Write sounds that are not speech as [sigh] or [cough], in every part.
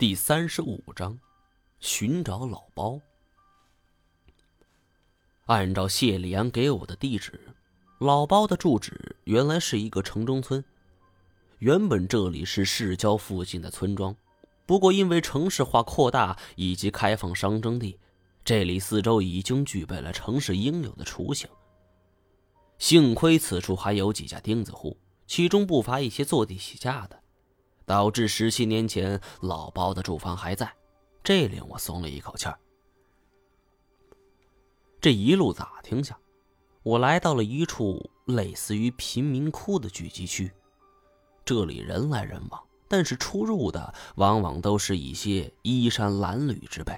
第三十五章，寻找老包。按照谢立阳给我的地址，老包的住址原来是一个城中村。原本这里是市郊附近的村庄，不过因为城市化扩大以及开放商征地，这里四周已经具备了城市应有的雏形。幸亏此处还有几家钉子户，其中不乏一些坐地起价的。导致十七年前老包的住房还在，这令我松了一口气儿。这一路打听下，我来到了一处类似于贫民窟的聚集区。这里人来人往，但是出入的往往都是一些衣衫褴褛之辈。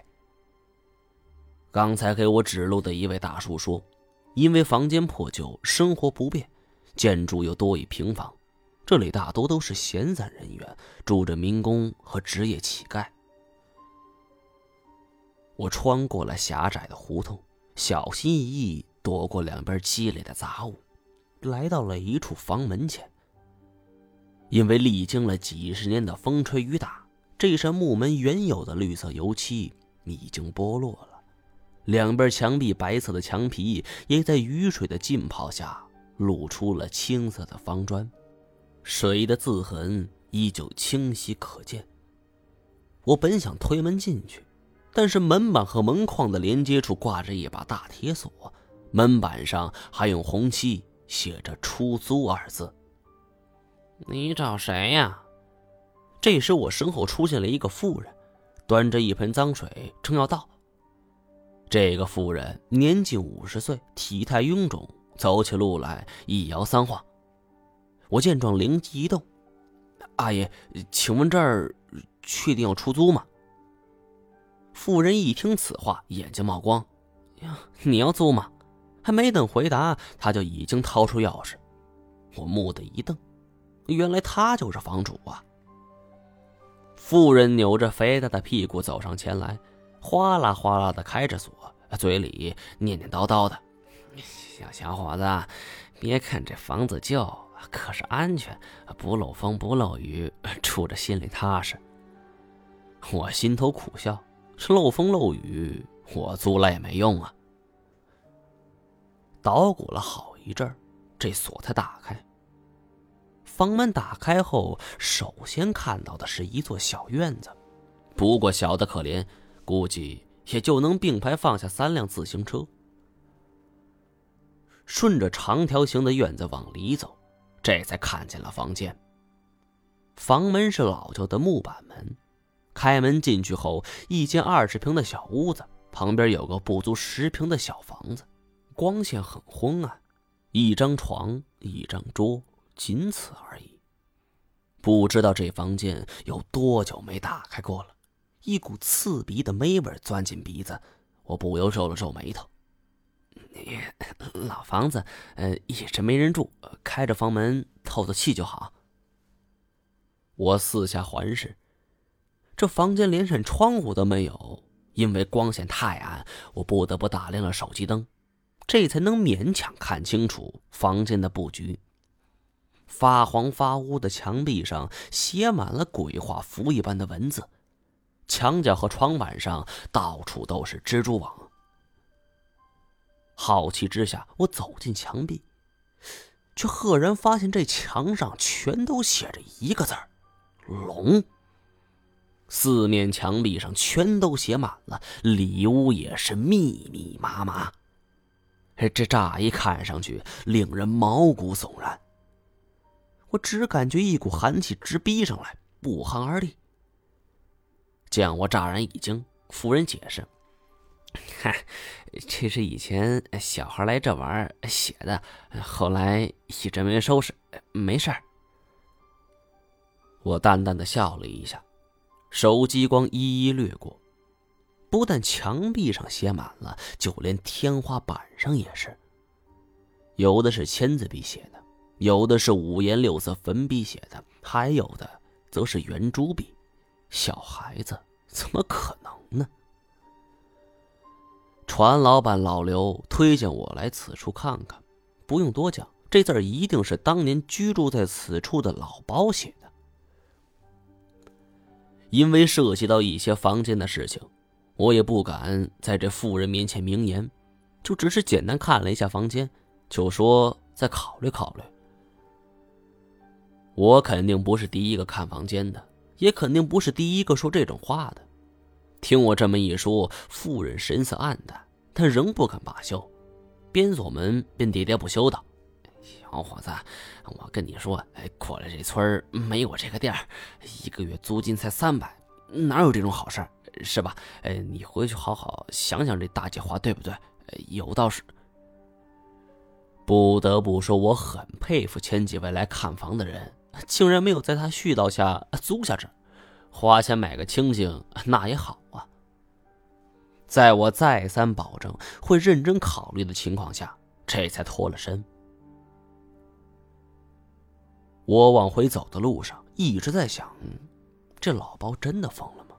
刚才给我指路的一位大叔说，因为房间破旧，生活不便，建筑又多以平房。这里大多都是闲散人员，住着民工和职业乞丐。我穿过了狭窄的胡同，小心翼翼躲过两边积累的杂物，来到了一处房门前。因为历经了几十年的风吹雨打，这扇木门原有的绿色油漆已经剥落了，两边墙壁白色的墙皮也在雨水的浸泡下露出了青色的方砖。水的字痕依旧清晰可见。我本想推门进去，但是门板和门框的连接处挂着一把大铁锁，门板上还用红漆写着“出租”二字。你找谁呀？这时我身后出现了一个妇人，端着一盆脏水，正要倒。这个妇人年近五十岁，体态臃肿，走起路来一摇三晃。我见状灵机一动，阿姨，请问这儿确定要出租吗？妇人一听此话，眼睛冒光，呀，你要租吗？还没等回答，他就已经掏出钥匙。我目的一瞪，原来他就是房主啊！妇人扭着肥大的屁股走上前来，哗啦哗啦的开着锁，嘴里念念叨叨的：“ [laughs] 小小伙子，别看这房子旧。”可是安全，不漏风不漏雨，住着心里踏实。我心头苦笑，是漏风漏雨，我租了也没用啊。捣鼓了好一阵这锁才打开。房门打开后，首先看到的是一座小院子，不过小的可怜，估计也就能并排放下三辆自行车。顺着长条形的院子往里走。这才看见了房间。房门是老旧的木板门，开门进去后，一间二十平的小屋子，旁边有个不足十平的小房子，光线很昏暗，一张床，一张桌，仅此而已。不知道这房间有多久没打开过了，一股刺鼻的霉味钻进鼻子，我不由皱了皱眉头。你老房子，呃，一直没人住，开着房门透透气就好。我四下环视，这房间连扇窗户都没有，因为光线太暗，我不得不打亮了手机灯，这才能勉强看清楚房间的布局。发黄发乌的墙壁上写满了鬼画符一般的文字，墙角和床板上到处都是蜘蛛网。好奇之下，我走进墙壁，却赫然发现这墙上全都写着一个字儿“龙”。四面墙壁上全都写满了，里屋也是密密麻麻。这乍一看上去，令人毛骨悚然。我只感觉一股寒气直逼上来，不寒而栗。见我乍然一惊，夫人解释。嗨，这是以前小孩来这玩写的，后来一直没收拾，没事儿。我淡淡的笑了一下，手机光一一掠过，不但墙壁上写满了，就连天花板上也是。有的是签字笔写的，有的是五颜六色粉笔写的，还有的则是圆珠笔。小孩子怎么可能呢？船老板老刘推荐我来此处看看，不用多讲，这字儿一定是当年居住在此处的老包写的。因为涉及到一些房间的事情，我也不敢在这妇人面前明言，就只是简单看了一下房间，就说再考虑考虑。我肯定不是第一个看房间的，也肯定不是第一个说这种话的。听我这么一说，妇人神色黯淡，但仍不肯罢休，边锁门边喋喋不休道：“小伙子，我跟你说，哎，过来这村没我这个店一个月租金才三百，哪有这种好事是吧？哎，你回去好好想想这大姐话，对不对？有道是。不得不说，我很佩服前几位来看房的人。”竟然没有在他絮叨下租下这，花钱买个清净，那也好啊。在我再三保证会认真考虑的情况下，这才脱了身。我往回走的路上一直在想，这老包真的疯了吗？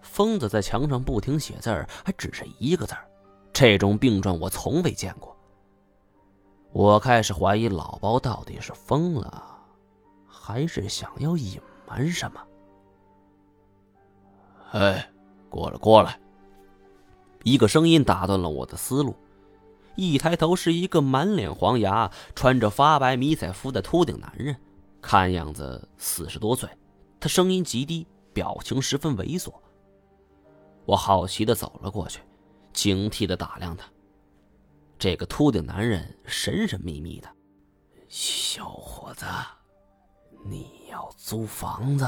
疯子在墙上不停写字儿，还只是一个字儿，这种病状我从未见过。我开始怀疑老包到底是疯了。还是想要隐瞒什么？哎，过来，过来！一个声音打断了我的思路。一抬头，是一个满脸黄牙、穿着发白迷彩服的秃顶男人，看样子四十多岁。他声音极低，表情十分猥琐。我好奇的走了过去，警惕的打量他。这个秃顶男人神神秘秘的，小伙子。你要租房子？